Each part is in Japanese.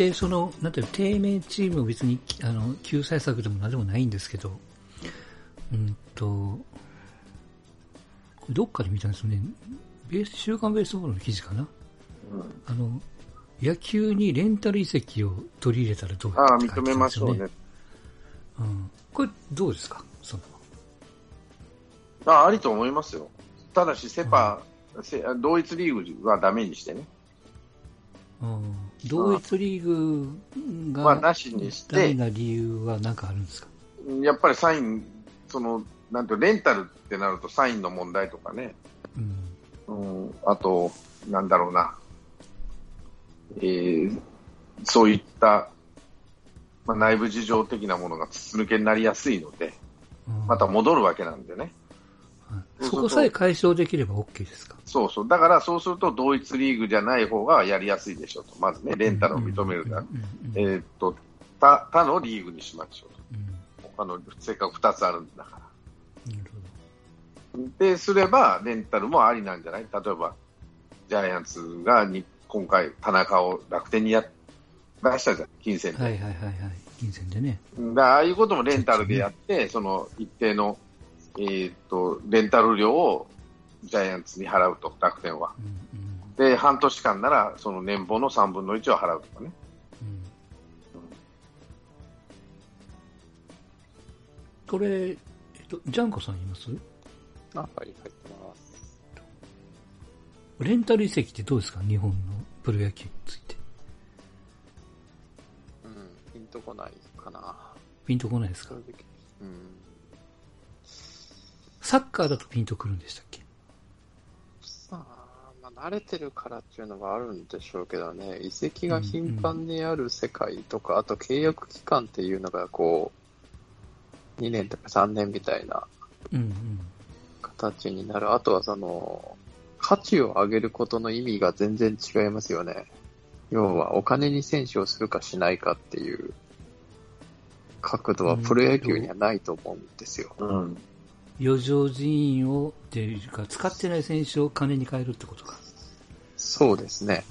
してその、なんていう低迷チームを別に、あの、救済策でも何でもないんですけど、うんと、どっかで見たんですよね。ベース、週刊ベースボールの記事かな。あの、野球にレンタル移籍を取り入れたらどうああ、認めましょうね。うん。これ、どうですか？その。あありと思いますよ。ただし、セパ、うん、同一リーグはダメにしてね。うん、同一リーグが、まあ、なしにして、な理由は何かあるんですか？やっぱりサイン、その、なんてレンタルってなるとサインの問題とかね、うん、うん、あと、なんだろうな、えー、そういった、まあ、内部事情的なものが筒抜けになりやすいので、また戻るわけなんでね。そこさえ解消できれば OK ですか？そうそう。だからそうすると同一リーグじゃない方がやりやすいでしょうと。まずね、レンタルを認めるなら。えっと、他、他のリーグにしましょうと。他の、せっかく2つあるんだから。で、すれば、レンタルもありなんじゃない？例えば、ジャイアンツがに今回、田中を楽天にや出したじゃん、金銭で。はいはいはいはい、金銭でね。だああいうこともレンタルでやって、ね、その一定の、えー、っと、レンタル料をジャイアンツに払うと、楽天は。うんうん、で、半年間なら、その年俸の3分の1を払うとかね。これ、えっと、ジャンコさんいます？あ、はい、入ってます。レンタル移籍ってどうですか？日本のプロ野球について。うん、ピンとこないかな。ピンとこないですか？うん。サッカーだとピンとくるんでしたっけ？さあ、まあ、慣れてるからっていうのはあるんでしょうけどね、移籍が頻繁にある世界とか、うんうん、あと契約期間っていうのがこう、2年とか3年みたいな形になる。あとはその、価値を上げることの意味が全然違いますよね。要は、お金に選手をするかしないかっていう角度はプロ野球にはないと思うんですよ。うん。余剰人員を、っていうか、使ってない選手を金に変えるってことか。そうですね。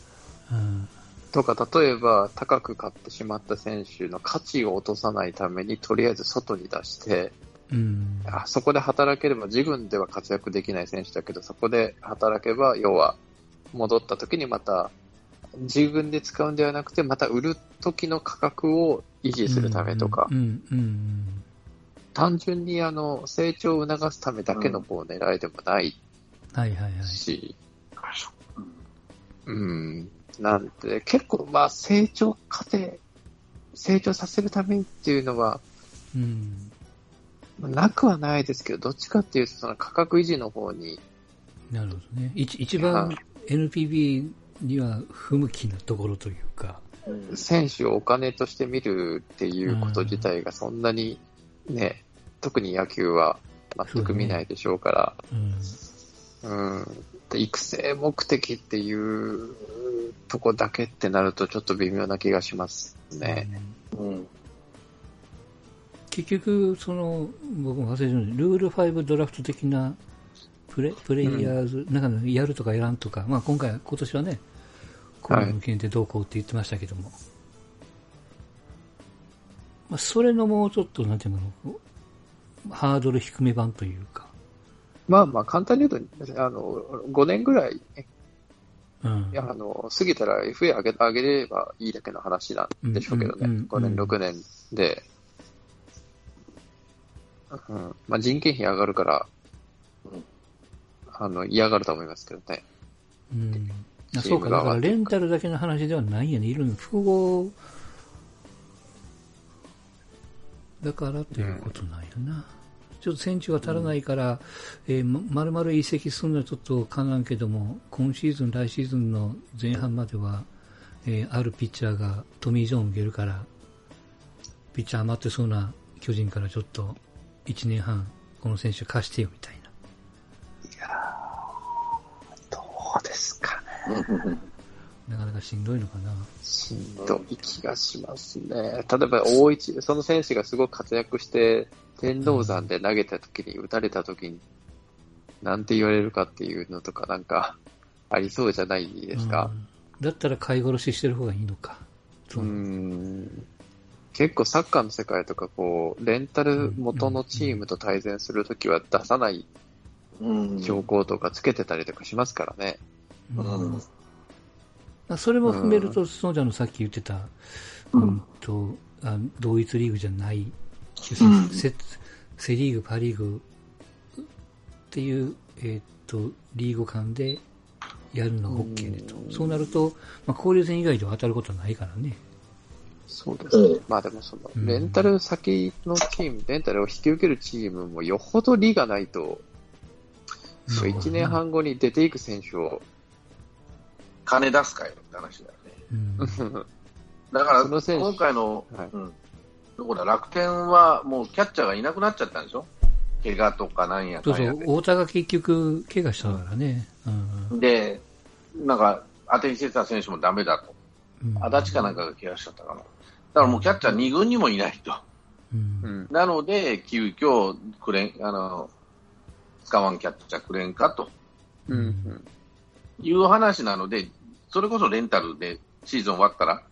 うん。とか、例えば、高く買ってしまった選手の価値を落とさないために、とりあえず外に出して、うん、あそこで働ければ自分では活躍できない選手だけど、そこで働けば、要は戻った時にまた自分で使うんではなくて、また売る時の価格を維持するためとか、単純にあの成長を促すためだけのこう狙いでもないし、うん、なんで結構まあ成長過程、成長させるためにっていうのは、うんなくはないですけど、どっちかっていうと、その価格維持の方に。なるほどね。一一番 NPB には不向きなところというか。選手をお金として見るっていうこと自体がそんなにね、特に野球は全く見ないでしょうから、う、ね、ん、うん、育成目的っていうとこだけってなるとちょっと微妙な気がしますね。うん、うん結局、その、僕も忘れてるんで、ルール5ドラフト的なプレプレイヤーズ、うん、なんかやるとかやらんとか、まあ今回、今年はね、こういう向けてどうこうって言ってましたけども、はい、まあそれのもうちょっと、なんていうの、ハードル低め版というか。まあまあ簡単に言うと、あの、5年ぐらい、うん、いやあの過ぎたら FA 上げ上げればいいだけの話なんでしょうけどね、うんうんうん、5年、6年で、うん。まあ、人件費上がるから、うん、あの、嫌がると思いますけどね。うん。そうか、だからレンタルだけの話ではないよね。いるの複合だからということなんやな。うん、ちょっと選手が足らないから、うん、えー、まるまる移籍するのはちょっとかなんけども、今シーズン、来シーズンの前半までは、えー、あるピッチャーがトミー・ジョンを受けるから、ピッチャー余ってそうな巨人からちょっと1年半、この選手貸してよみたいな。いやどうですかね。なかなかしんどいのかな。しんどい気がしますね。例えば、大一、その選手がすごく活躍して、天王山で投げた時に、打たれた時に、なんて言われるかっていうのとか、なんか、ありそうじゃないですか。だったら買い殺ししてる方がいいのか。うん結構サッカーの世界とかこう、レンタル元のチームと対戦するときは出さない標高とかつけてたりとかしますからね。うんうん、それも踏めると、スノーちゃんのさっき言ってた、うん、とあ同一リーグじゃない、セセリーグ、パ・リーグっていう、えー、っとリーグ間でやるのが OK でと、そうなると、まあ、交流戦以外では当たることはないからね。そうですね。うん、まあでもその、レンタル先のチーム、レンタルを引き受けるチームもよほど利がないと、そう、1年半後に出ていく選手を。金出すかよって話だよね。だから、今回の、はい、うん、どこだ、楽天はもうキャッチャーがいなくなっちゃったんでしょ？怪我とかなんやかそうそう、太田が結局、怪我したからね。うん、で、なんか、当てにしてた選手もダメだと。うん、足立かなんかが怪我しちゃったかな。だからもうキャッチャー2軍にもいないと。うん、なので、急遽くれあの、使わんキャッチャーくれんかと、うん、いう話なので、それこそレンタルでシーズン終わったら、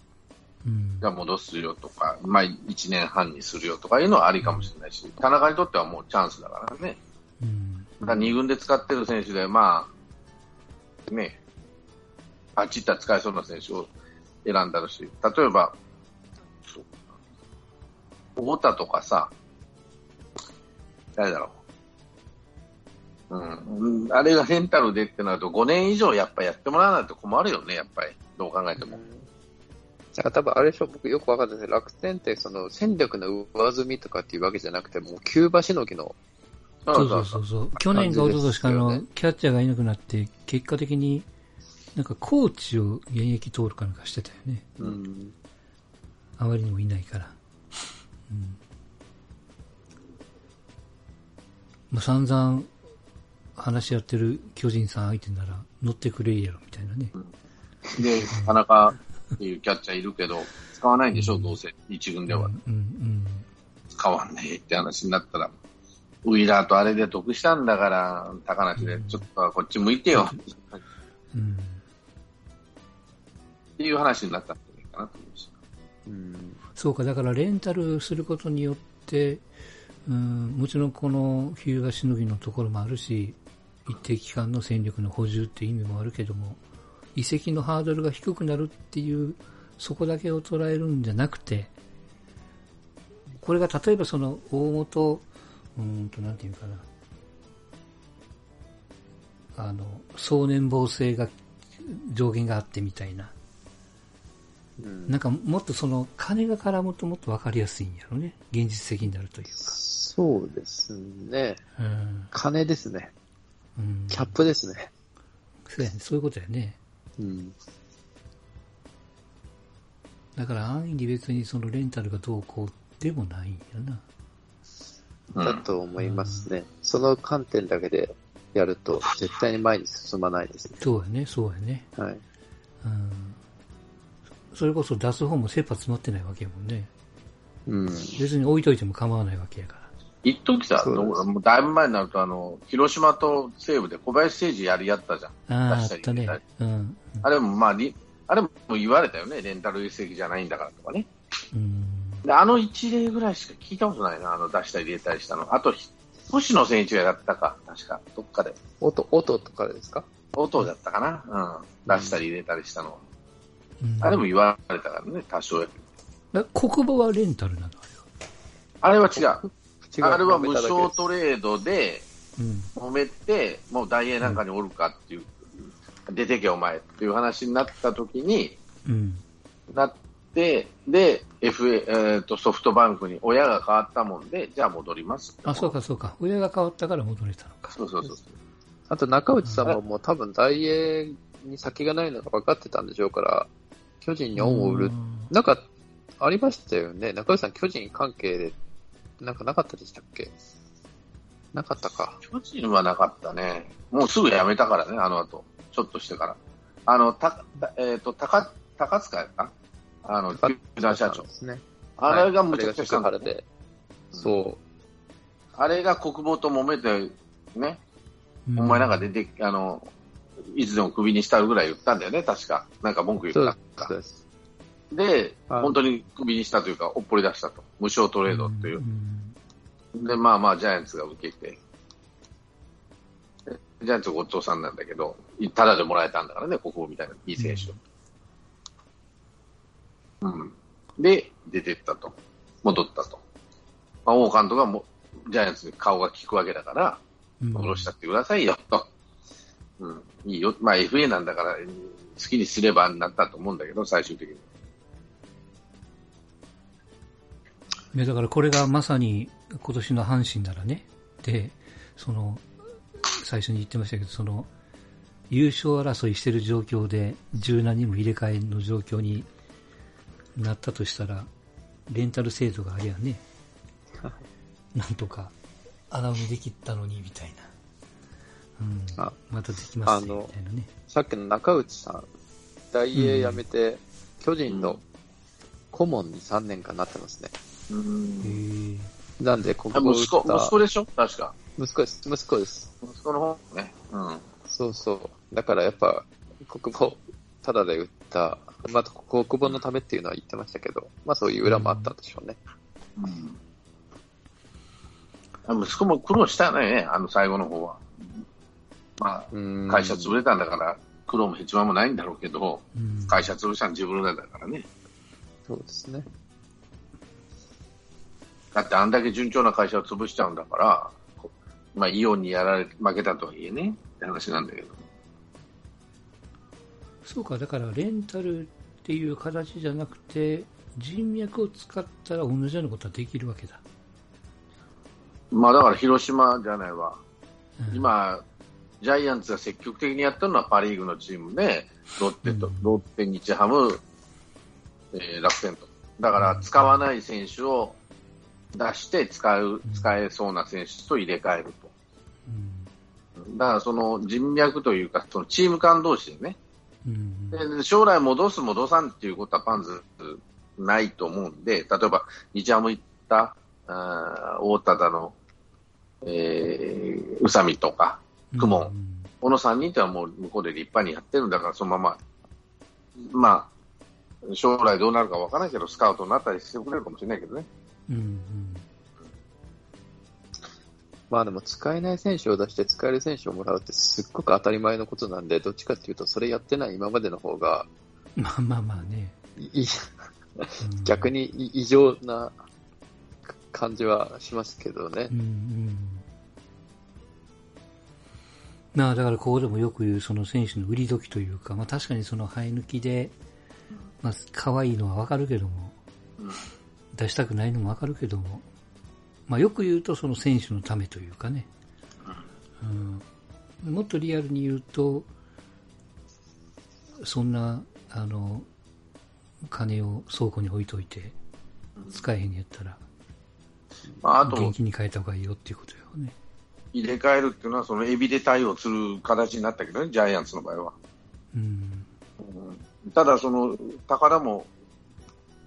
うん、じゃあ戻すよとか、まあ、1年半にするよとかいうのはありかもしれないし、田中にとってはもうチャンスだからね。うん、だ2軍で使ってる選手で、まあ、ね、あっち行ったら使えそうな選手を選んだるし、例えば、太田とかさ、誰だろう。うん、あれがレンタルでってなると、5年以上やっぱやってもらわないと困るよね、やっぱり。どう考えても。だから多分あれでしょ、僕よくわかんないです楽天ってその戦力の上積みとかっていうわけじゃなくて、もうキューバしのぎの。そうそうそうそう。去年か一昨年かのキャッチャーがいなくなって、結果的になんかコーチを現役登録なんかしてたよね。うん。あまりにもいないから。うん。まあ散々話し合ってる巨人さん相手なら乗ってくれやろみたいなね。で、田中っていうキャッチャーいるけど、使わないんでしょ、うん、どうせ、一軍では。うんうん、使わんねえって話になったら、ウィラーとあれで得したんだから、高梨で、ちょっとこっち向いてよ。うん、っていう話になったんじゃないかなと思いました。うん、そうか、だからレンタルすることによって、うん、もちろんこの日向しのぎのところもあるし、一定期間の戦力の補充っていう意味もあるけども、移籍のハードルが低くなるっていう、そこだけを捉えるんじゃなくて、これが例えばその大元、うんと、なんていうかな、あの、総年俸制が上限があってみたいな、うん、なんかもっとその金が絡むともっと分かりやすいんやろね。現実的になるというか。そうですね。うん、金ですね。うん、キャップですね。そうやね。そういうことやね。うん。だから安易に別にそのレンタルがどうこうでもないんやな。だと思いますね。その観点だけでやると絶対に前に進まないですね。そうやね、そうやね。はい。うん。それこそ出す方も切羽詰まってないわけやもんね。うん。別に置いといても構わないわけやから。一時さ、もうだいぶ前になると、あの、広島と西武で小林誠司やり合ったじゃん。あ出したり、ねうん、あれもまあ、あれも言われたよね。レンタル移籍じゃないんだからとかね。うん、であの一例ぐらいしか聞いたことないな、あの出したり入れたりしたの。あと、星野選手がやったか、確か、どっかで。音、音とかですか？音だったかな。うん。出したり入れたりしたの。うん、あれも言われたからね、多少や。国母はレンタルなの？あれは違う。あれは無償トレードで揉めて、うん、もう大英なんかにおるかっていう、うん、出てけお前っていう話になった時に、うん、なって、で、FA、えーと、ソフトバンクに親が変わったもんで、じゃあ戻りますあ、そうかそうか。親が変わったから戻れたのか。そうそうそう。あと中内さんももう多分大英に先がないのが分かってたんでしょうから、巨人に恩を売る。なんか、ありましたよね。中内さん巨人関係でなんかなかったでしたっけ？なかったか。巨人はなかったね。もうすぐ辞めたからね、あの後。ちょっとしてから。あの、た、えっ、ー、と、高、高塚やかあの、球団社長。ですね。あれがむちゃくちゃしたんだ、ね、そう。あれが国防と揉めて、ね。お前なんか出て、あの、いつでもクビにしたぐらい言ったんだよね、確か。なんか文句言った。そうです。で、本当にクビにしたというか、おっぽり出したと。無償トレードっていう。で、まあまあ、ジャイアンツが受けて、ジャイアンツごちそうさんなんだけど、ただでもらえたんだからね、ここみたいな、いい選手うん。で、出てったと。戻ったと。まあ、王監督がもジャイアンツに顔が利くわけだから、戻したってくださいよ、と。うん。いいよ。まあ FA なんだから、好きにすればなったと思うんだけど、最終的に。ね、だからこれがまさに今年の阪神ならね、で、その、最初に言ってましたけど、その、優勝争いしてる状況で、柔軟にも入れ替えの状況になったとしたら、レンタル制度がありゃね、なんとか穴埋めできたのに、みたいな。うん、あまたできますね、みたいなね。さっきの中内さん、大英辞めて、うん、巨人の顧問に3年間なってますね。うん。なんで、ここ息子、息子でしょ？確か。息子です。息子です。息子の方ね。うん。そうそう。だからやっぱ、国母、ただで売った、まあ、国母のためっていうのは言ってましたけど、まあそういう裏もあったんでしょうね。うん。息子も苦労したね、あの最後の方は。まあ、会社潰れたんだから、苦労も一番もないんだろうけど、会社潰したの自分らだからね。そうですね。だってあんだけ順調な会社を潰しちゃうんだから、まあ、イオンにやられ、負けたとはいえね、って話なんだけど。そうか、だからレンタルっていう形じゃなくて、人脈を使ったら同じようなことはできるわけだ。まあだから広島じゃないわ。うん、今、ジャイアンツが積極的にやったのはパ・リーグのチームで、ロッテと、うん、ロッテ、日ハム、えー、楽天と。だから使わない選手を出して使う、使えそうな選手と入れ替えると。だからその人脈というか、そのチーム間同士でね、で将来戻す、戻さんっていうことはパンズないと思うんで、例えば日ハム行ったあ大田だの、えー、宇佐美とか、公文、この3人ってはもう向こうで立派にやってるんだから、そのまま、まあ、将来どうなるかわからないけど、スカウトになったりしてくれるかもしれないけどね。うんうんまあでも使えない選手を出して使える選手をもらうってすっごく当たり前のことなんで、どっちかっていうとそれやってない今までの方が、まあまあまあね。逆に異常な感じはしますけどね。うんうんまあだからここでもよく言うその選手の売り時というか、まあ確かにその生え抜きで、まあ可愛いのはわかるけども、出したくないのもわかるけども、まあよく言うとその選手のためというかね、うん、もっとリアルに言うと、そんな、あの、金を倉庫に置いといて、使えへんやったら、まあ、あと、元気に変えた方がいいよっていうことよね。入れ替えるっていうのは、そのエビで対応する形になったけどね、ジャイアンツの場合は。うん、うん、ただ、その、高田も、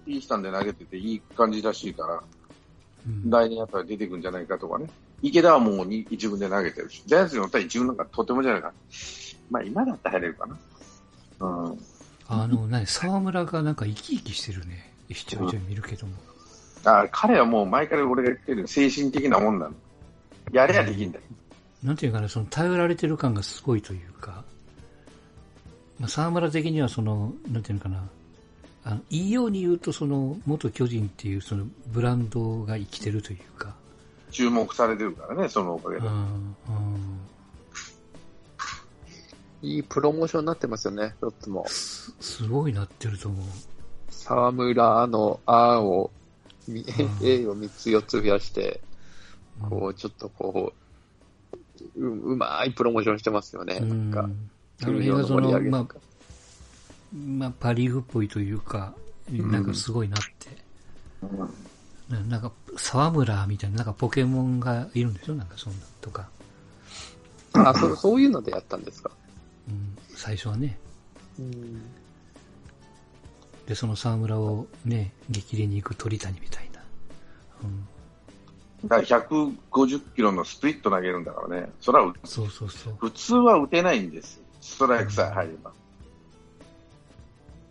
いいスタンで投げてていい感じらしいから、うん、来年やっぱり出てくるんじゃないかとかね。池田はもう一軍で投げてるし、ジャイアンツに乗ったら一軍なんかとてもじゃないか。まあ今だったら入れるかな。うん。あの、ね、沢村がなんか生き生きしてるね。一ちょいちょい見るけども。うん、あ彼はもう前から俺が言ってる精神的なもんなの。やれやできんだよ。なんていうかな、その頼られてる感がすごいというか、まあ、沢村的にはその、なんていうのかな、あのいいように言うと、その、元巨人っていうそのブランドが生きてるというか。注目されてるからね、そのおかげで。いいプロモーションになってますよね、ロッツも。すすごいなってると思う。沢村のあを、A を3つ4つ増やして、こう、ちょっとこう、ううまいプロモーションしてますよね。なんか、あの映画その、まあ、まあ、パリーグっぽいというか、なんかすごいなって。うん、なんか、沢村みたいな、なんかポケモンがいるんでしょ？なんかそんなとか。あ、そう、そういうのでやったんですか？うん、最初はね。うん、で、その沢村をね、激励に行く鳥谷みたいな。うん。だから150キロのスプリット投げるんだからね。それは、そうそうそう。普通は打てないんです。ストライクさえ入れば。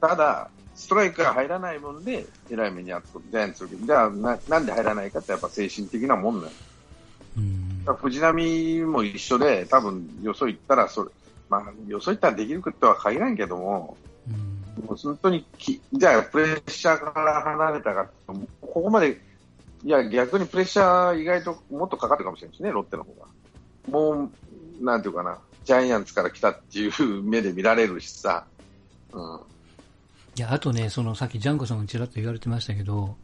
ただ、ストライクが入らないもんで、えらい目にあったジャイアンツじゃあな、なんで入らないかって、やっぱ精神的なもんなの。うん、藤浪も一緒で、多分よそ行ったらそれ、まあ、よそ行ったらできることは限らんけども、うん、もう本当にき、じゃあプレッシャーから離れたかここまで、いや、逆にプレッシャー意外ともっとかかるかもしれないですね、ロッテの方が。もう、なんていうかな、ジャイアンツから来たっていう目で見られるしさ、うん。いや、あとね、そのさっきジャンコさんもちらっと言われてましたけど、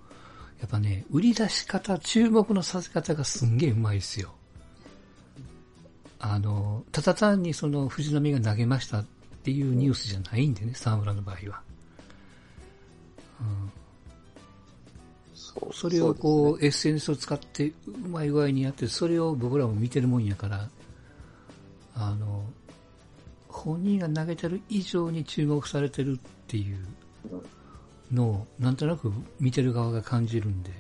やっぱね、売り出し方、注目のさせ方がすんげえうまいですよ。あの、ただ単にその藤波が投げましたっていうニュースじゃないんでね、沢村の場合は。うん。そそれをこう、ね、SNS を使ってうまい具合にやって、それを僕らも見てるもんやから、あの、本人が投げてる以上に注目されてるっていうのを、なんとなく見てる側が感じるんで、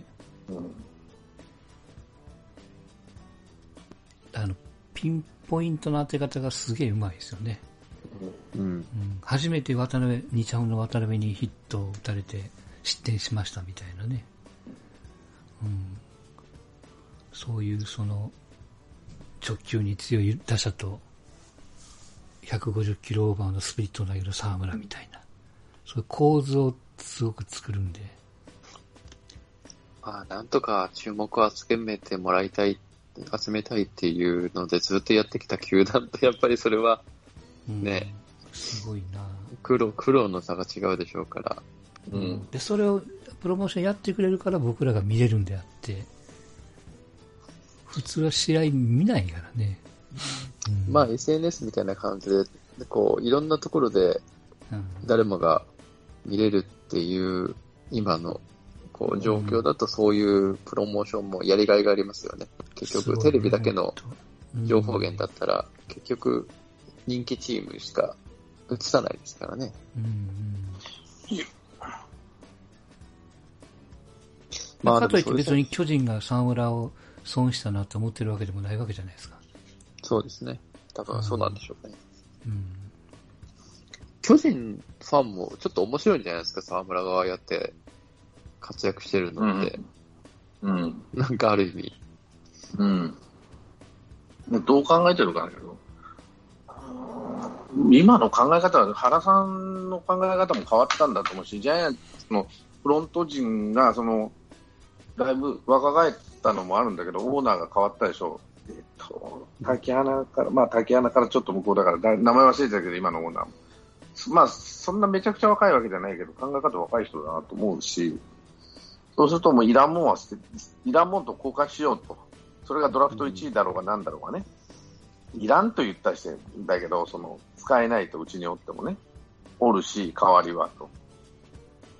あの、ピンポイントの当て方がすげえうまいですよね。うん、うん、初めて渡辺、2ちゃんの渡辺にヒットを打たれて失点しましたみたいなね。うん、そういうその直球に強い打者と150キロオーバーのスピリットを投げる沢村みたいな、そういう構図をすごく作るんで。まあ、なんとか注目を集めてもらいたい、集めたいっていうのでずっとやってきた球団とやっぱりそれは、ね、うん、すごいな苦労、苦労の差が違うでしょうから。うん。で、それをプロモーションやってくれるから僕らが見れるんであって、普通は試合見ないからね。うん、まあ SNS みたいな感じで、こう、いろんなところで誰もが見れるっていう今のこう状況だとそういうプロモーションもやりがいがありますよね。結局テレビだけの情報源だったら、結局人気チームしか映さないですからね。うんうんまあ、かといって別に巨人が沢村を損したなと思ってるわけでもないわけじゃないですか。そうですね。多分そうなんでしょうね。うん。巨人ファンもちょっと面白いんじゃないですか、沢村がやって活躍してるのって。うん。うん、なんかある意味。うん。どう考えてるかだけど、今の考え方は、原さんの考え方も変わったんだと思うし、ジャイアンツのフロント陣が、その、だいぶ若返ったのもあるんだけど、オーナーが変わったでしょ。えっと、滝穴から、まあ滝穴からちょっと向こうだから、名前忘れてたけど、今のオーナーも。まあ、そんなめちゃくちゃ若いわけじゃないけど、考え方若い人だなと思うし、そうするともういらんもんは捨て、いらんもんと交換しようと。それがドラフト1位だろうが何だろうがね。いらんと言ったりしてんだけど、その、使えないとうちにおってもね、おるし、代わりはと。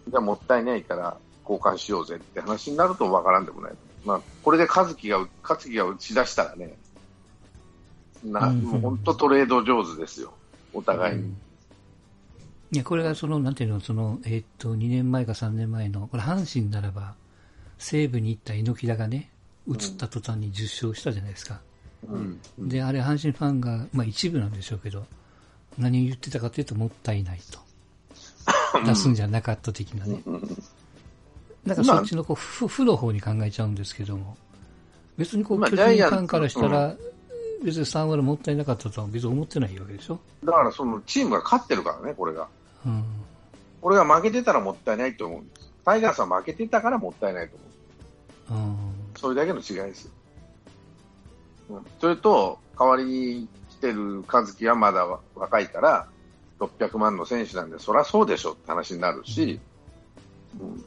じゃあもったいないから交換しようぜって話になるとわからんでもない。まあ、これで和樹が、和樹が打ち出したらね、な、もう本当トレード上手ですよ。お互いに。うんいや、これがその、なんていうの、その、えー、っと、2年前か3年前の、これ阪神ならば、西武に行った猪木田がね、移った途端に10勝したじゃないですか。うん、で、あれ阪神ファンが、まあ一部なんでしょうけど、何を言ってたかというと、もったいないと。出すんじゃなかった的なね。なんかそっちのこう、負、負の方に考えちゃうんですけども、別にこう、巨人ファンからしたら、別に3割もったいなかったとは別に思ってないわけでしょだからそのチームが勝ってるからね、これが。うん。これが負けてたらもったいないと思うんです。タイガースは負けてたからもったいないと思う。うん。それだけの違いですよ。うん。それと、代わりに来てる和樹はまだ若いから、600万の選手なんで、そりゃそうでしょって話になるし、うん、うん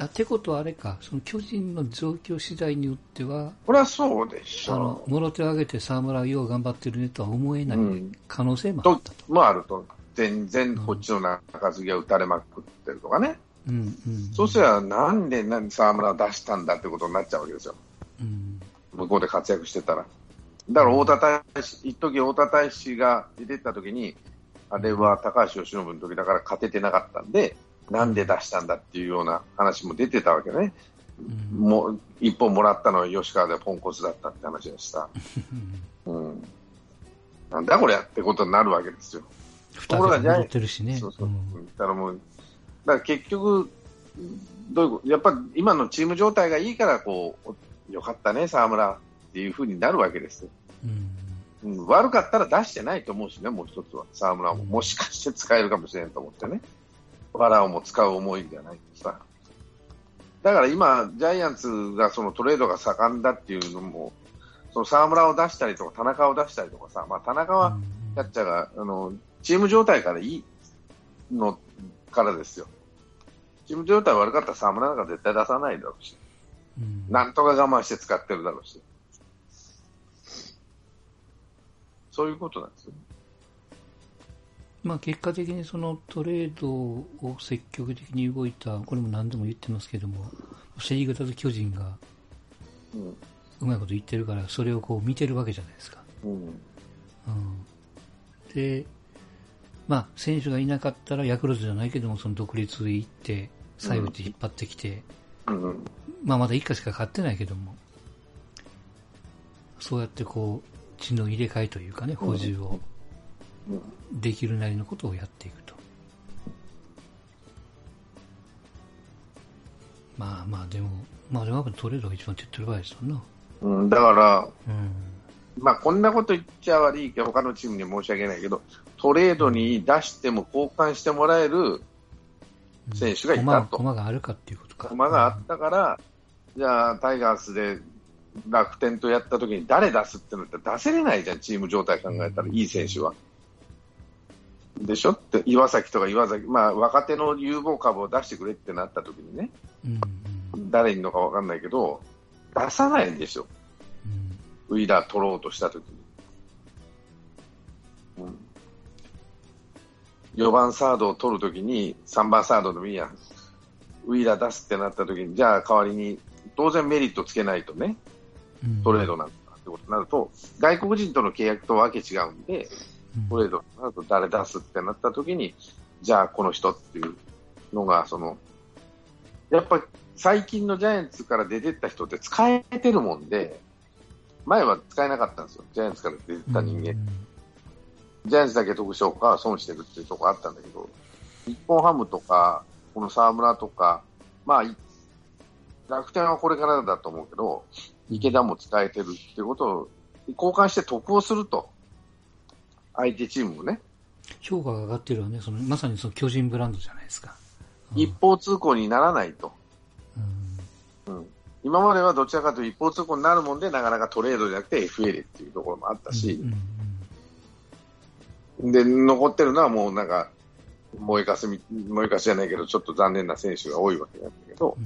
あってことはあれか、その巨人の状況次第によっては、これはそうでしょう。あの、もろ手を挙げて沢村よう頑張ってるねとは思えない可能性もあったと。うん、もあると。全然こっちの中継ぎが打たれまくってるとかね。うんうんうん、そうすれば、なんで沢村を出したんだってことになっちゃうわけですよ。うん、向こうで活躍してたら。だから太田大使、一時太田大使が出てった時に、あれは高橋由伸の時だから勝ててなかったんで、なんで出したんだっていうような話も出てたわけね。うん、もう一本もらったのは吉川でポンコツだったって話でした。うん、なんだこれやってことになるわけですよ。ところがジャイアンツ、そうそう、うん、だからもうだから結局、どういうことやっぱり今のチーム状態がいいからこう、よかったね、沢村っていうふうになるわけですよ。うん、うん、悪かったら出してないと思うしね、もう一つは、沢村も、もしかして使えるかもしれないと思ってね、わらをも使う思いじゃないとさ。だから今、ジャイアンツがそのトレードが盛んだっていうのも、その沢村を出したりとか、田中を出したりとかさ、まあ、田中はキャッチャーが、あのチーム状態からいいのからですよ。チーム状態悪かったら沢村なんか絶対出さないだろうし、うん、なんとか我慢して使ってるだろうし、そういうことなんですよ。まあ、結果的にそのトレードを積極的に動いた、これも何度も言ってますけども、セ・リーグだと巨人がうまいこと言ってるから、それをこう見てるわけじゃないですか。うん、うん、で、まあ、選手がいなかったらヤクルトじゃないけども、その独立で行って、最後で引っ張ってきて、うん、まあ、まだ1回しか勝ってないけども、そうやってこう、血の入れ替えというかね、補充をできるなりのことをやっていくと。まあまあ、でも、まあ、でもトレードが一番手っ取り早いですよな。うん、だから、うん、まあ、こんなこと言っちゃ悪いけど、他のチームに申し訳ないけど、トレードに出しても交換してもらえる選手がいたと。駒があるかっていうことか。駒があったから、じゃあ、タイガースで楽天とやった時に誰出すってなったら出せれないじゃん、チーム状態考えたら、いい選手は。でしょ？って岩崎とか岩崎、まあ、若手の有望株を出してくれってなった時にね、うん、誰いるのか分かんないけど、出さないんでしょ、うん、ウィーラー取ろうとした時に。うん、4番サードを取るときに、3番サードでもいいやウィーラー出すってなった時に、じゃあ代わりに、当然メリットつけないとね、トレードなんだってことになると、外国人との契約とわけ違うんで、トレードになると誰出すってなった時に、じゃあこの人っていうのが、その、やっぱり最近のジャイアンツから出てった人って使えてるもんで、前は使えなかったんですよ、ジャイアンツから出てた人間。ジャイアンツだけ得賞か損してるっていうところあったんだけど、日本ハムとか、この沢村とか、まあ、楽天はこれからだと思うけど、池田も使えてるっていうことを交換して得をすると。相手チームもね。評価が上がってるわね。その、まさにその巨人ブランドじゃないですか。うん、一方通行にならないと。うん、うん。今まではどちらかというと一方通行になるもんで、なかなかトレードじゃなくて FL っていうところもあったし、うん、で、残ってるのはもうなんか、燃えかすみ、燃えかすじゃないけど、ちょっと残念な選手が多いわけなんだけど、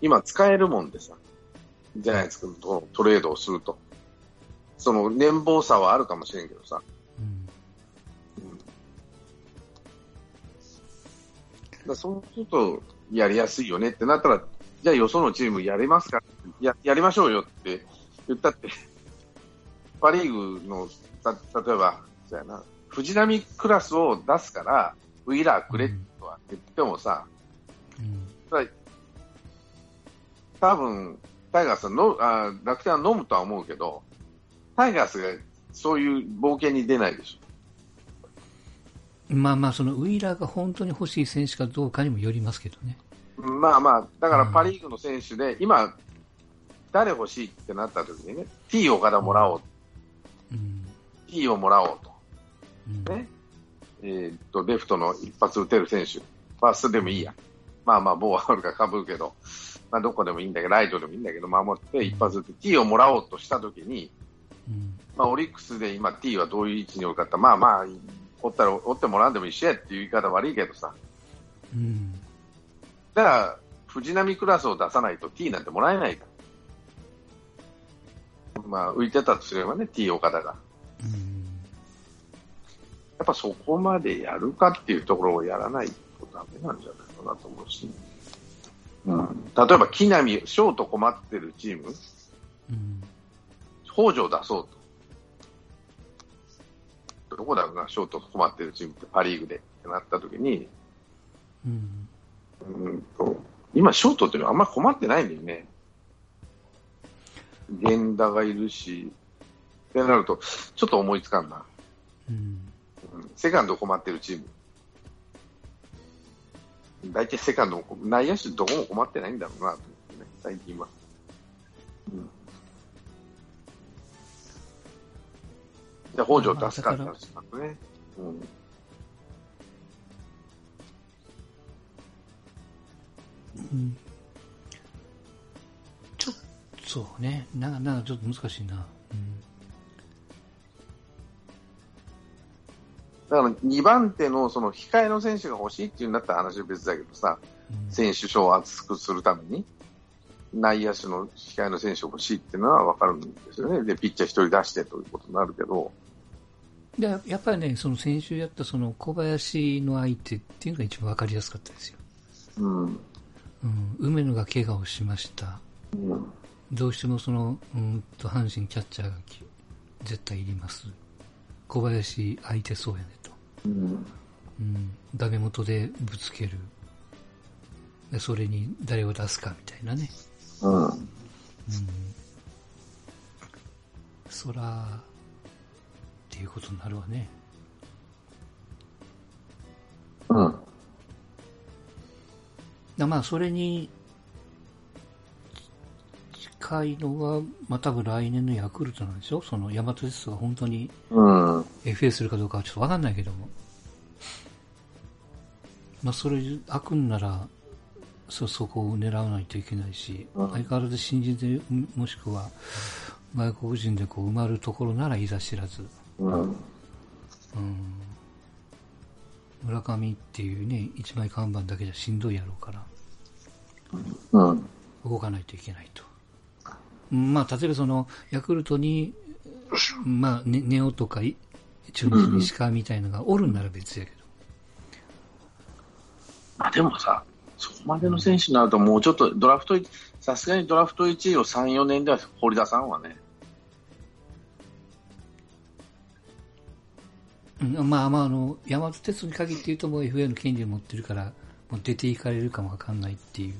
今使えるもんでさ、ジャイアンツ君とトレードをすると。その年俸差はあるかもしれんけどさ、だそうするとやりやすいよねってなったら、じゃあよそのチームやりますかややりましょうよって言ったって、パ・リーグの、た例えば、じゃな、藤波クラスを出すから、ウィラーくれとは言ってもさ、うん、多分タイガースのあ楽天は飲むとは思うけど、タイガースがそういう冒険に出ないでしょ。まあまあ、そのウィーラーが本当に欲しい選手かどうかにもよりますけどね。まあまあ、だからパ・リーグの選手で、今、誰欲しいってなった時にね、T 岡田もらおう、うん、T をもらおうと、うん、ねえー、っとレフトの一発打てる選手、ファーストでもいいや、まあまあ、ボーアウルかかぶるけど、まあ、どこでもいいんだけど、ライトでもいいんだけど、守って一発打って T をもらおうとした時に、うん、まあ、オリックスで今 T はどういう位置におるかって、まあまあ、おったらおってもらうんでも一緒やっていう言い方悪いけどさ。うん。だから、藤波クラスを出さないと T なんてもらえないから。まあ、浮いてたとすればね、T 岡田が。うん。やっぱそこまでやるかっていうところをやらないとダメなんじゃないかなと思うし。うん。例えば、木浪、ショート困ってるチーム、うん、北条出そうと。どこだろうな、ショート困ってるチームってパ・リーグでってなった時に、うん、うんと今、ショートっていうのはあんまり困ってないんだよね。源田がいるし、ってなると、ちょっと思いつかんな。うん、セカンド困ってるチーム。大体セカンド、内野手どこも困ってないんだろうなと思ってね、最近は。うん。で、北条助かったりしますね。うん。うん、ちょっと、ね、なんか、なんかちょっと難しいな。うん。だから2番手のその控えの選手が欲しいっていうんだったら話は別だけどさ、うん、選手層を厚くするために、内野手の控えの選手が欲しいっていうのは分かるんですよね。で、ピッチャー1人出してということになるけど。でやっぱりね、その先週やったその小林の相手っていうのが一番分かりやすかったですよ。うん。うん、梅野が怪我をしました。うん、どうしてもその、うんと、阪神キャッチャーが絶対いります。小林相手そうやねうん、うん、ダメ元でぶつける。でそれに誰を出すかみたいなね。うん、うん、そらっていうことになるわね。うん。まあそれに近いのは、まあ、多分来年のヤクルトなんでしょ？そのヤマト鉄道が本当に FA するかどうかはちょっとわかんないけども。まあ、それ開くんなら、そ、そこを狙わないといけないし、相変わらず新人で、もしくは外国人でこう埋まるところならいざ知らず。うん。うん、村上っていうね、一枚看板だけじゃしんどいやろうから。うん。動かないといけないと。まあ、例えばその、ヤクルトに、まあ、ね、ネオとか、中日石川みたいなのがおるんなら別やけど。まあでもさ、そこまでの選手になると、もうちょっとドラフト、さすがにドラフト1位を3、4年では掘り出さんわね。うん、まあまあ、あの、山手鉄に限って言うともう FA の権利を持ってるから、もう出ていかれるかもわかんないっていう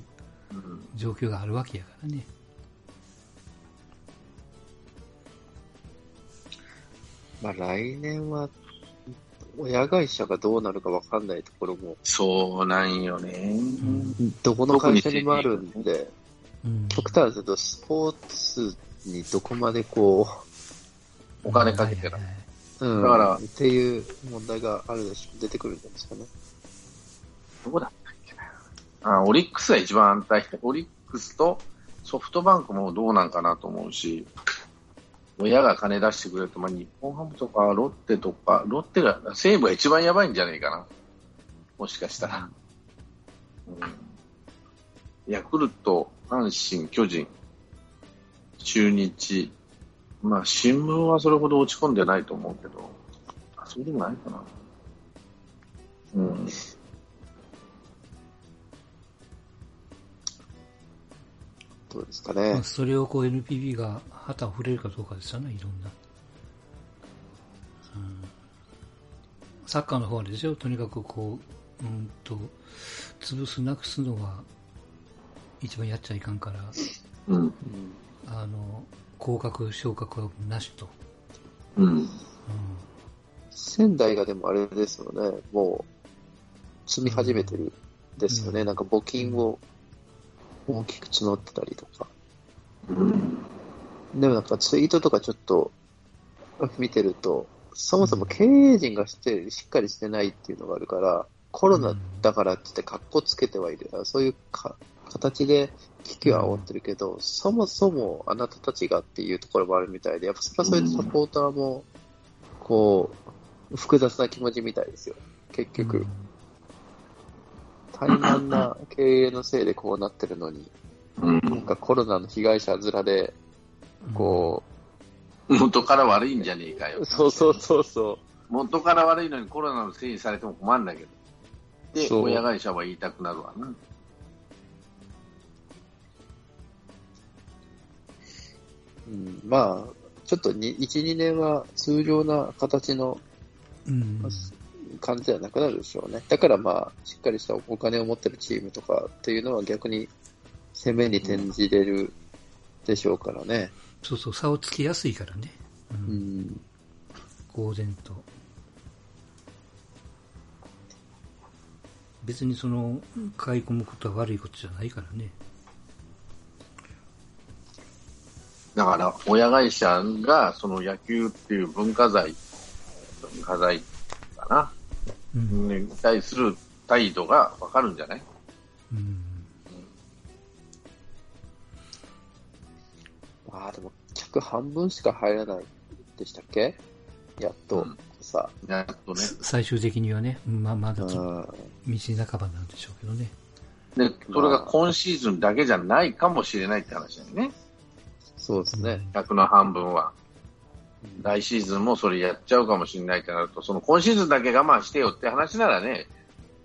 状況があるわけやからね。うんまあ来年は、親会社がどうなるかわかんないところも。そうなんよね。どこの会社にもあるんで、極端にするとスポーツにどこまでこう、お金かけてる。うん。だから、っていう問題があるでしょ、出てくるんじゃないですかね。どうだったっけな。あ、オリックスが一番安泰して、オリックスとソフトバンクもどうなんかなと思うし、親が金出してくれると、まあ、日本ハムとかロッテとか、ロッテが、西武が一番やばいんじゃないかな。もしかしたら。うん、ヤクルト、阪神、巨人、中日、まあ、新聞はそれほど落ち込んでないと思うけど、あ、そうでもないかな。うん。どうですかね。まあ、それをこう NPB が旗を振れるかどうかですよね、いろんな。うん、サッカーの方はですよ、とにかくこう、うんと、潰すなくすのが一番やっちゃいかんから、うん、あの、降格、昇格はなしと。うん。うん、仙台がでもあれですよね、もう、積み始めてるですよね、うん、なんか募金を大きく募ってたりとか。うん、でもなんかツイートとかちょっと見てると、そもそも経営陣がしてしっかりしてないっていうのがあるから、コロナだからってって格好つけてはいる。そういうか形で危機は煽ってるけど、そもそもあなたたちがっていうところもあるみたいで、やっぱそれはそういうサポーターも、こう、複雑な気持ちみたいですよ。結局。怠慢な経営のせいでこうなってるのに、なんかコロナの被害者面で、こう、元から悪いんじゃねえかよ。そうそうそうそう。元から悪いのにコロナのせいにされても困るんだけど。で、親会社は言いたくなるわな。うん、まあ、ちょっと1、2年は通常な形の、感じではなくなるでしょうね。だからまあ、しっかりしたお金を持ってるチームとかっていうのは逆に攻めに転じれるでしょうからね。そうそう、差をつけやすいからね。うん。うん、公然と。別にその買い込むことは悪いことじゃないからね。だから、親会社がその野球っていう文化財、文化財かな、うん、に対する態度がわかるんじゃない、あ、でも客半分しか入らないでしたっけ？やっと、さ、やっとね。最終的にはね、まあ、まだ道半ばなんでしょうけどね。で、それが今シーズンだけじゃないかもしれないって話だよね。そうですね。100の半分は。来シーズンもそれやっちゃうかもしれないってなると、その今シーズンだけ我慢してよって話ならね、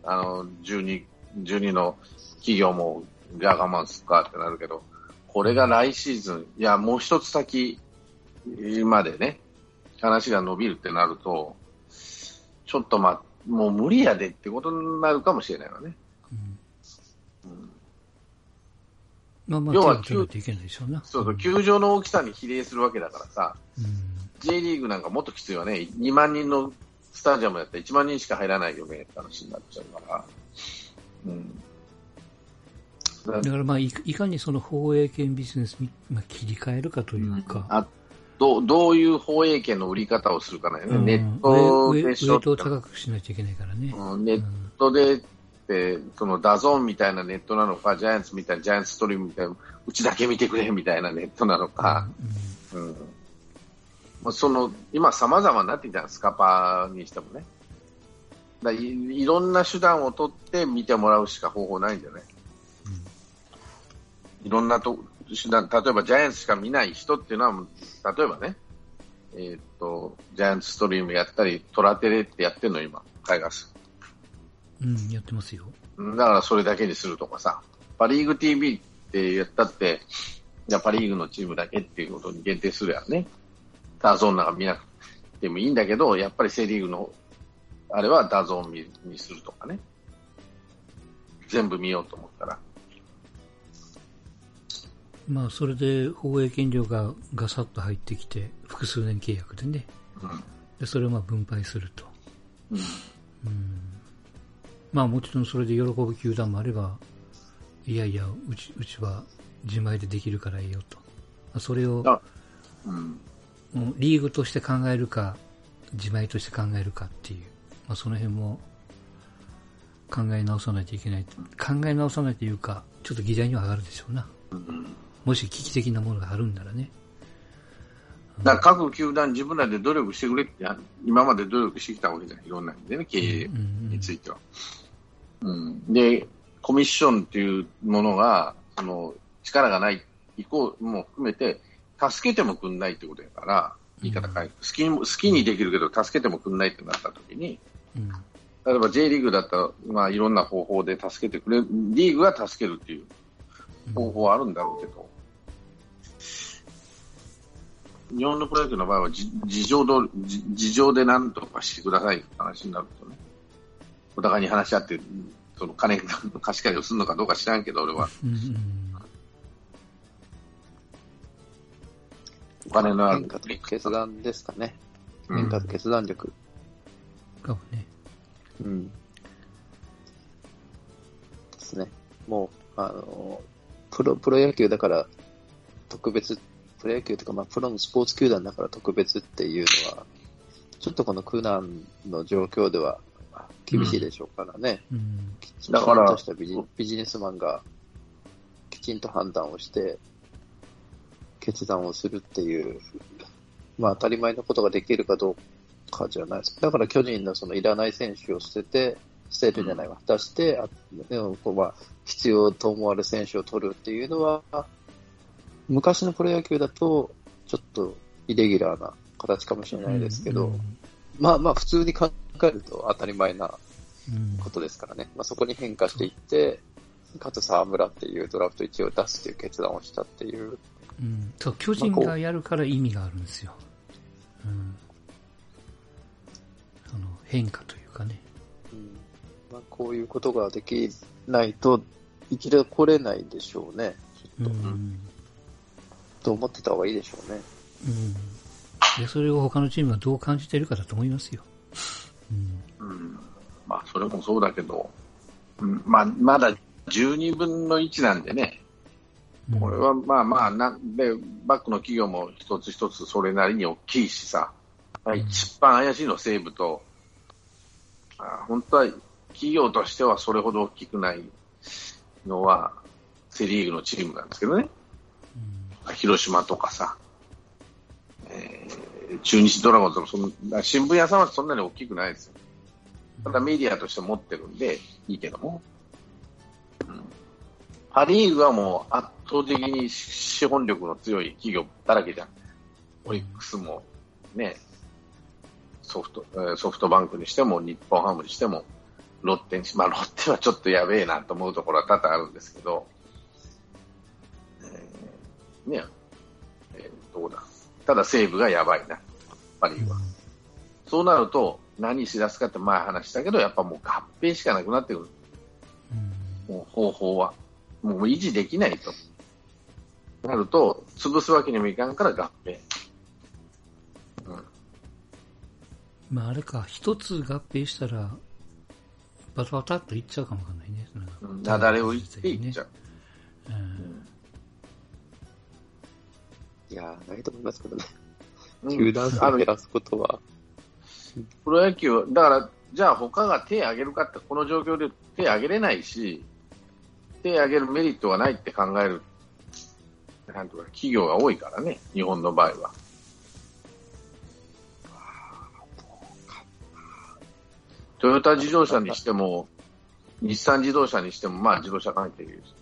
あの、12、12の企業も、が我慢するかってなるけど、これが来シーズン、いや、もう一つ先までね、話が伸びるってなると、ちょっとまあ、もう無理やでってことになるかもしれないわね。うん、まあまあ、要は球そうそう、球場の大きさに比例するわけだからさ、うん、J リーグなんかもっときついわね、2万人のスタジアムやったら1万人しか入らないよね。って話になっちゃうから。うんだからまあいかにその放映権ビジネスに、まあ、切り替えるかというか、うん、あどどういう放映権の売り方をするかね、うん、ネットでしょ。ウェイトを高くしないといけないからね。うん、ネットでその DAZN みたいなネットなのか、ジャイアンツみたいな、ジャイアンツストリームみたいな、うちだけ見てくれみたいなネットなのか、うん、うん、その今、さまざまになってきたスカパーにしてもね。だいいろんな手段を取って見てもらうしか方法ないんじゃない、うん、いろんなと手段、例えばジャイアンツしか見ない人っていうのは、例えばね、えー、っと、ジャイアンツストリームやったり、トラテレってやってんの、今、タイガース。うん、やってますよ。だからそれだけにするとかさ、パリーグ TV ってやったって、じゃパリーグのチームだけっていうことに限定するやんね。ダーゾーンなんか見なくてもいいんだけど、やっぱりセリーグの、あれはダーゾーンにするとかね。全部見ようと思ったら。まあ、それで放映権料がガサッと入ってきて、複数年契約でね、うん、でそれをまあ分配すると、うん、うん、まあ、もちろんそれで喜ぶ球団もあれば、いやいや、うちうちは自前でできるからいいよと、まあ、それを、うん、リーグとして考えるか、自前として考えるかっていう、まあ、その辺も考え直さないといけない、考え直さないというか、ちょっと議題には上がるでしょうな。うんもし危機的なものがあるんならね。だから各球団自分らで努力してくれって今まで努力してきたわけじゃん、いろんな意味でね、経営については。うん、うん、で、コミッションっていうものが、その力がない以降も含めて、助けてもくんないってことやから、言い方変え、うん、好きに好きにできるけど、助けてもくんないってなった時に、うん、例えば J リーグだったら、まあ、いろんな方法で助けてくれる、リーグが助けるっていう方法はあるんだろうけど、日本のプロ野球の場合は事情ど事情で何とかしてくださいって話になるとね、お互いに話し合って、その金の貸し借りをするのかどうか知らんけど、俺は。お金のある。決断ですかね。変化と決断力。かもね。うん。ですね。もう、あの、プロ、プロ野球だから特別プロ野球とか、まあ、プロのスポーツ球団だから特別っていうのは、ちょっとこの苦難の状況では厳しいでしょうからね。うん、きちんとしたビジビジネスマンがきちんと判断をして、決断をするっていう、まあ当たり前のことができるかどうかじゃないですか。だから巨人のそのいらない選手を捨てて、捨てるんじゃないわ。出して、あこうまあ、必要と思われる選手を取るっていうのは、昔のプロ野球だと、ちょっとイレギュラーな形かもしれないですけど、うんうん、まあまあ普通に考えると当たり前なことですからね。まあそこに変化していって、かつ沢村っていうドラフト1を出すっていう決断をしたっていう。うん、そう、巨人がやるから意味があるんですよ。うん。その変化というかね。うん。まあこういうことができないと生き残れないでしょうね、きっと。うんと思ってた方がいいでしょうね。うん。で、それを他のチームがどう感じてるかだと思いますよ。うん。うん、まあ、それもそうだけど、うん、まあ、まだ12分の1なんでね、これはまあまあなんで、バックの企業も一つ一つそれなりに大きいしさ、一番怪しいのは西武と、あ本当は企業としてはそれほど大きくないのは、セ・リーグのチームなんですけどね、うん、広島とかさ、えー、中日ドラゴンズもその新聞屋さんはそんなに大きくないですよ。ただメディアとして持ってるんでいいけども、うん、パ・リーグはもう圧倒的に資本力の強い企業だらけじゃん。オリックスもね、ソフトソフトバンクにしても、日本ハムにしても、ロッテにし、まあ、ロッテはちょっとやべえなと思うところは多々あるんですけど、ね、えー、どうだ。ただ西武がやばいな、パ・リーグは。そうなると、何しだすかって前話したけど、やっぱもう合併しかなくなってくる。もう方法は。もう維持できないと。なると、潰すわけにもいかんから合併。まああれか、一つ合併したら、バタバタっといっちゃうかもわかんないね。なだれをいっていっちゃう。うん、いやないと思いますけどね。球団数を減らすことは。プロ野球、だから、じゃあ他が手を挙げるかって、この状況で手を挙げれないし、手を挙げるメリットがないって考える、なんとか企業が多いからね、日本の場合は。トヨタ自動車にしても、日産自動車にしても、まあ自動車関係です。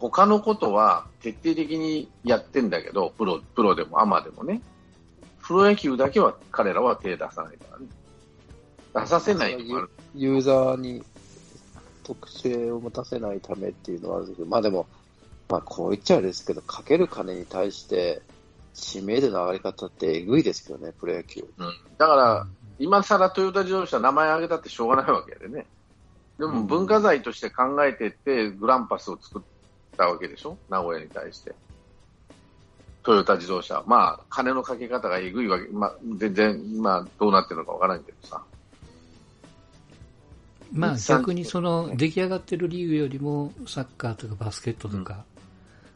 ほ、他のことは徹底的にやってんだけど、プロ、プロでもアマでもね。プロ野球だけは彼らは手出さないからね。出させないユーザーに特性を持たせないためっていうのはあるんですけど、まあでも、まあこう言っちゃうんですけど、かける金に対して知名度の上がり方ってえぐいですけどね、プロ野球。うん。だから、今更トヨタ自動車名前挙げたってしょうがないわけでね。でも文化財として考えていってグランパスを作ったわけでしょ？名古屋に対して。トヨタ自動車。まあ、金のかけ方がえぐいわけ。まあ、全然、まあ、どうなってるのかわからんけどさ。まあ、逆にその、出来上がってるリーグよりも、サッカーとかバスケットとか、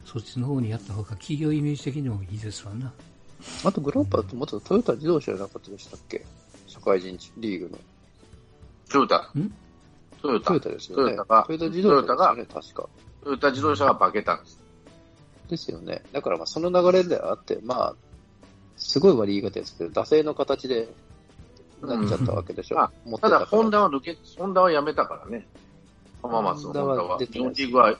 うん、そっちの方にやった方が企業イメージ的にもいいですわな。あとグランパスってもっとトヨタ自動車じゃなかったでしたっけ？社会人リーグの。トヨタ。トヨタ。トヨタですよね。トヨタが、トヨタ自動車が、ね、確か。トヨタ自動車が化けたんです。ですよね。だからまあその流れであって、まあ、すごい悪い言い方ですけど、惰性の形でなっちゃったわけでしょ。うん、ただ、ホンダは抜け、ホンダはやめたからね。浜松のホンダは。日本リーグは、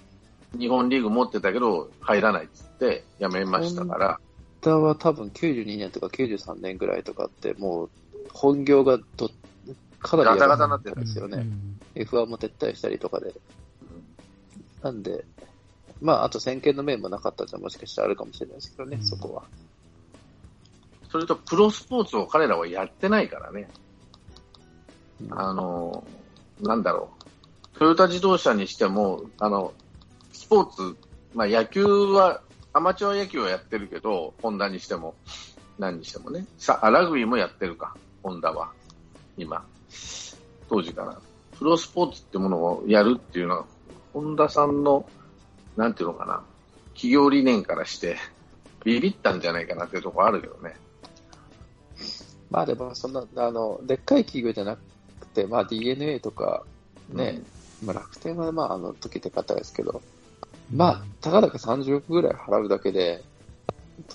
日本リーグ持ってたけど、入らないっつってやめましたから。ホンダは多分92年とか93年ぐらいとかって、もう本業がどかなりガタガタになってるんですよね。うん、F1 も撤退したりとかで。なんで、まあ、あと先見の面もなかったじゃもしかしたらあるかもしれないですけどね、うん、そこは。それと、プロスポーツを彼らはやってないからね。うん、あの、なんだろう。トヨタ自動車にしても、あの、スポーツ、まあ野球は、アマチュア野球はやってるけど、ホンダにしても、何にしてもね。さあ、ラグビーもやってるか。ホンダは、今、当時から、プロスポーツってものをやるっていうのは、ホンダさんの、なんていうのかな、企業理念からして、ビビったんじゃないかなっていうところあるけどね。まあでも、そんな、あの、でっかい企業じゃなくて、まあ DNA とか、ね、うん、まあ楽天はまああの時って方ですけど、まあ、たかだか30億ぐらい払うだけで、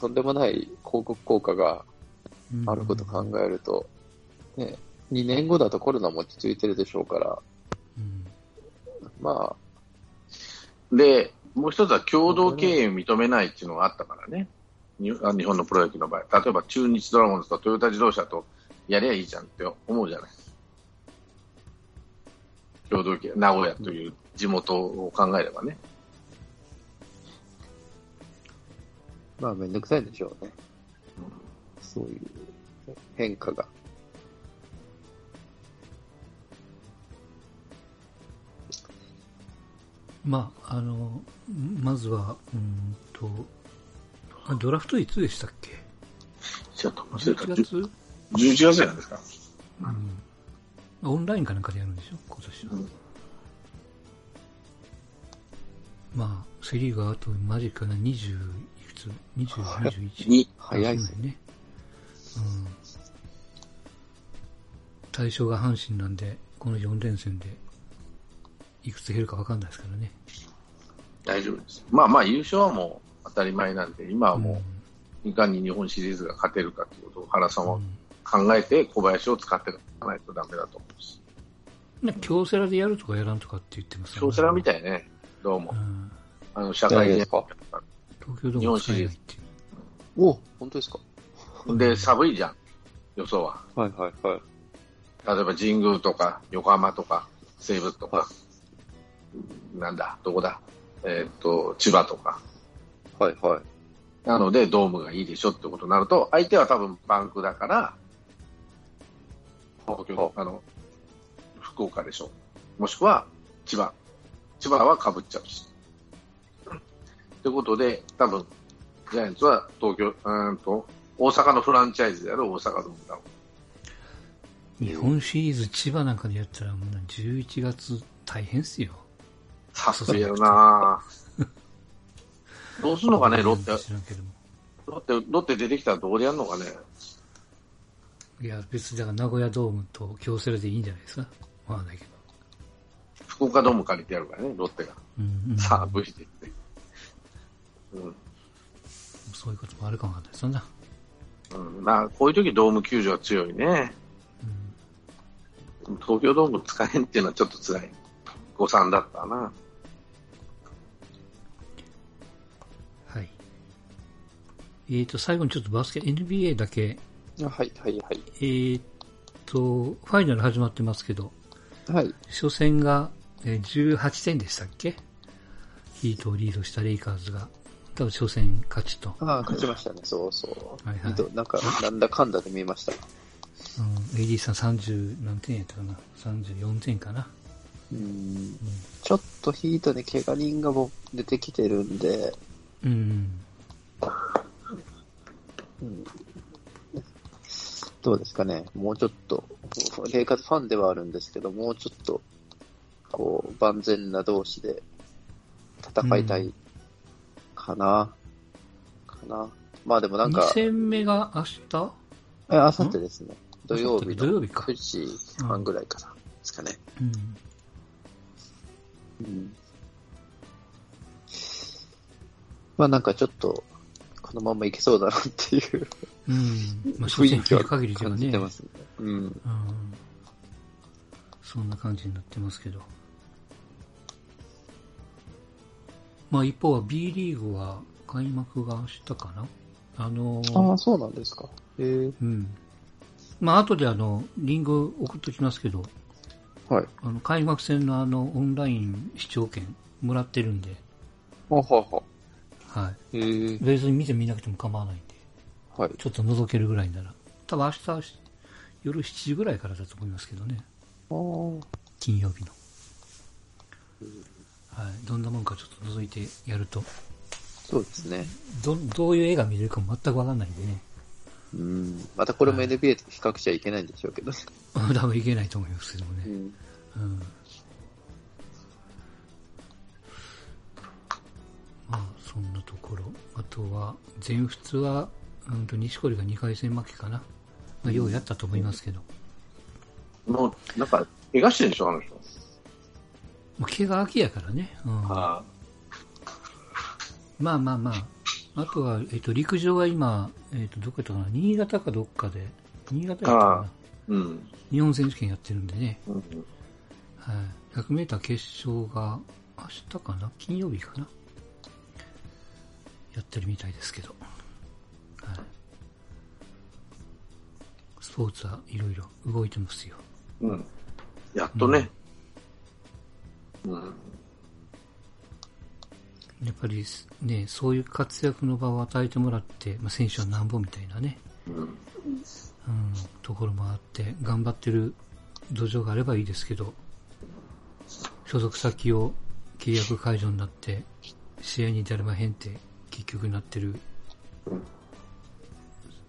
とんでもない広告効果があること考えると、ね、2年後だとコロナも落ち着いてるでしょうから、うん、まあ。で、もう一つは共同経営を認めないっていうのがあったからね。日本のプロ野球の場合。例えば中日ドラゴンズとトヨタ自動車とやりゃいいじゃんって思うじゃない。共同経営、名古屋という地元を考えればね。まあ、めんどくさいでしょうね。そういう変化が。まあ、あの、まずは、うんと、ドラフトいつでしたっけ？ちょっと忘れた。11月 ?11 月じゃないですか。うん。オンラインかなんかでやるんでしょ？今年は。うん、まあ、セ・リーグはあとマジックが20いくつ ?20、21? 早いですね。うん。対象が阪神なんで、この4連戦で、いくつ減るか分かんないですからね。大丈夫です。まあまあ、優勝はもう当たり前なんで、今はもう、いかに日本シリーズが勝てるかということを原さんは考えて、小林を使っていかないとダメだと思うし。ね、京セラでやるとかやらんとかって言ってますね。京セラみたいね、どうも。うん、あの、社会人か。東京ドーム使えないっていう。お本当ですか？で、寒いじゃん、予想は。はいはいはい。例えば神宮とか、横浜とか、西武とか、なんだ、どこだ、えー、っと、千葉とか。はいはい。なので、ドームがいいでしょってことになると、相手は多分バンクだから、東京、あの、福岡でしょ。もしくは千葉。千葉はかぶっちゃうし。ということで、多分、ジャイアンツは東京、うんと、大阪のフランチャイズである大阪ドームだろう。日本シリーズ千葉なんかでやったら、もう11月大変っすよ。さすがやな どうするのかね、ロッテ。ロッテ、ロッテ出てきたらどうでやるのかね。いや、別にだから名古屋ドームと京セラでいいんじゃないですか。わかんないけど。福岡ドーム借りてやるからね、ロッテが。うんうん、さあ、無理でって。うん。そういうこともあるかもわかんないですよな。うん、まあ、こういう時ドーム球場は強いね。うん、東京ドーム使えんっていうのはちょっと辛い。誤算だったな。はい。えーと、最後にちょっとバスケ、NBA だけ。はい、はい、はい。えーと、ファイナル始まってますけど、はい。初戦が18点でしたっけ？ヒートをリードしたレイカーズが、多分初戦勝ちと。ああ、勝ちましたね、そうそう。はいはい。なんか、なんだかんだで見ました。うん、AD さん30何点やったかな ?34 点かな？うん、ちょっとヒートで怪我人がも出てきてるんで、うん。うん、どうですかね、もうちょっと、レイカーズファンではあるんですけど、もうちょっと、こう、万全な同士で戦いたいかな、うん、かな。まあでもなんか。2戦目が明日？え、明後日ですね。土曜日の9時半ぐらいからですかね。うん。うん、まあなんかちょっっと、このままいけそうだなっていううん。まあ、雰囲気は感じてますね。うん。うん。そんな感じになってますけど。まあ一方は B リーグは開幕が明日かなあのー、ああ、そうなんですか。へえ。うん。まあ後であの、リング送っときますけど、はい。あの、開幕戦のあの、オンライン視聴券もらってるんで。ははは。はい。え別に見てみなくても構わないんで。はい。ちょっと覗けるぐらいなら。多分明日、夜7時ぐらいからだと思いますけどね。金曜日の。はい。どんなもんかちょっと覗いてやると。そうですね。ど、どういう絵が見れるかも全くわかんないんでね。うん。またこれも NBA と比較しちゃいけないんでしょうけど。はい、多分いけないと思いますけどもね。うん。うんまあ、そんなところ。あとは、全仏は、うんと、西堀が2回戦負けかな。まあ、ようやったと思いますけど。もう、なんか、怪我してるでしょ、あの人。もう怪我明きやからね。うん。はあ、まあまあまあ。あとは、えっ、と、陸上は今、えっ、と、どこやったかな？新潟かどっかで、新潟やったかな？うん。日本選手権やってるんでね。うん、はい。100メーター決勝が、明日かな？金曜日かな？やってるみたいですけど、はい、スポーツはいろいろ動いてますよ。うん。やっとね。うん。うん、やっぱりね、そういう活躍の場を与えてもらって、まあ、選手はなんぼみたいなね、うん、うん、ところもあって、頑張ってる土壌があればいいですけど、所属先を契約解除になって、試合に出れまへんって結局なってる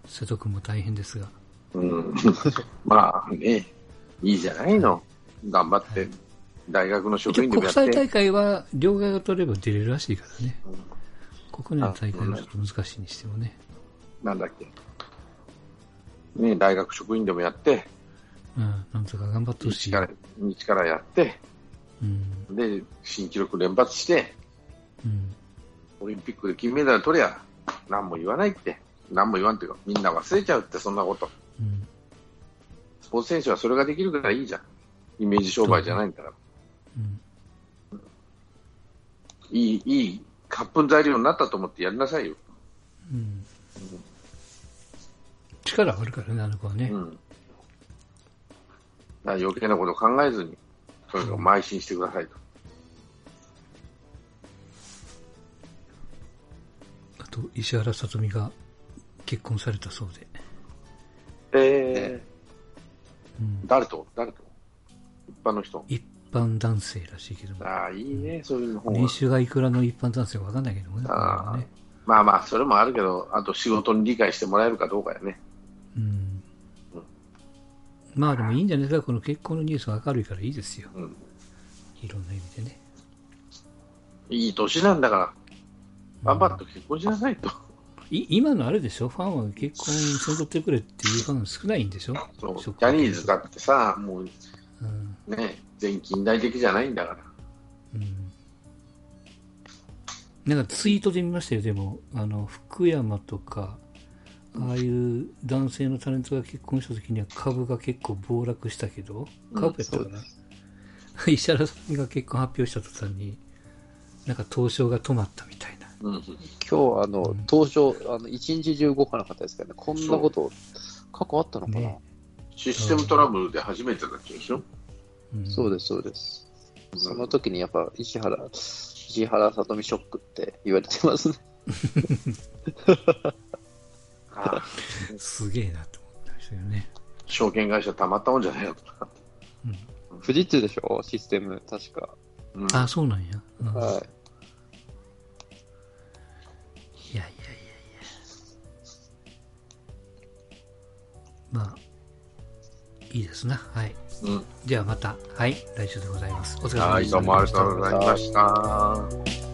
瀬戸君も大変ですが。うん。まあね、いいじゃないの。頑張って、大学の職員でもやって。国際大会は両替が取れば出れるらしいからね。うん、国内の大会はちょっと難しいにしてもね。なんだっけ。ね、大学職員でもやって、うん、なんとか頑張ってほしい。日から日からやって、うん、で、新記録連発して、うん、オリンピックで金メダル取りゃ、何も言わないって、何も言わんっていうか、みんな忘れちゃうって、そんなこと。うん、スポーツ選手はそれができるからいいじゃん。イメージ商売じゃないんだから。うん、いい、いい、カップ材料になったと思ってやりなさいよ。うん、力あるからね、あの子はね。うん。余計なこと考えずに、とにかく邁進してくださいと。あと、石原さとみが結婚されたそうで。えー、うん、誰と？誰と？一般の人？一般男性らしいけどああ、いいね、そういうの年収がいくらの一般男性かわかんないけどね。あね。まあまあ、それもあるけど、あと仕事に理解してもらえるかどうかやね。うん。まあでもいいんじゃないですか、この結婚のニュースは明るいからいいですよ。うん、いろんな意味でね。いい年なんだから、頑張って結婚しなさいと。い今のあれでしょ、ファンは結婚せんとってくれっていうファン少ないんでしょ、ジャニーズだってさ、もう、うん、ね、全近代的じゃないんだから。うん、なんかツイートで見ましたよ、でも、あの福山とか、ああいう男性のタレントが結婚した時には株が結構暴落したけど、株やったかな、うん、石原さんが結婚発表した途端に、なんか東証が止まったみたいな。うん、今日、あの、うん、東証、あの、一日中動かなかったですけどね、こんなこと、過去あったのかな、ね、システムトラブルで初めてだっけでしょ、うん、そうです、そうです。その時にやっぱ石原、石原さとみショックって言われてますね。すげえなと思ったんですよね。証券会社たまったもんじゃないよとか。うん、富士通でしょ？システム、確か。うん、あ、そうなんや。うん、はい。いやいやいやいや。まあ、いいですな。はい。うん、ではまた、はい、来週でございます。お疲れ様でした。はい、どうもありがとうございました。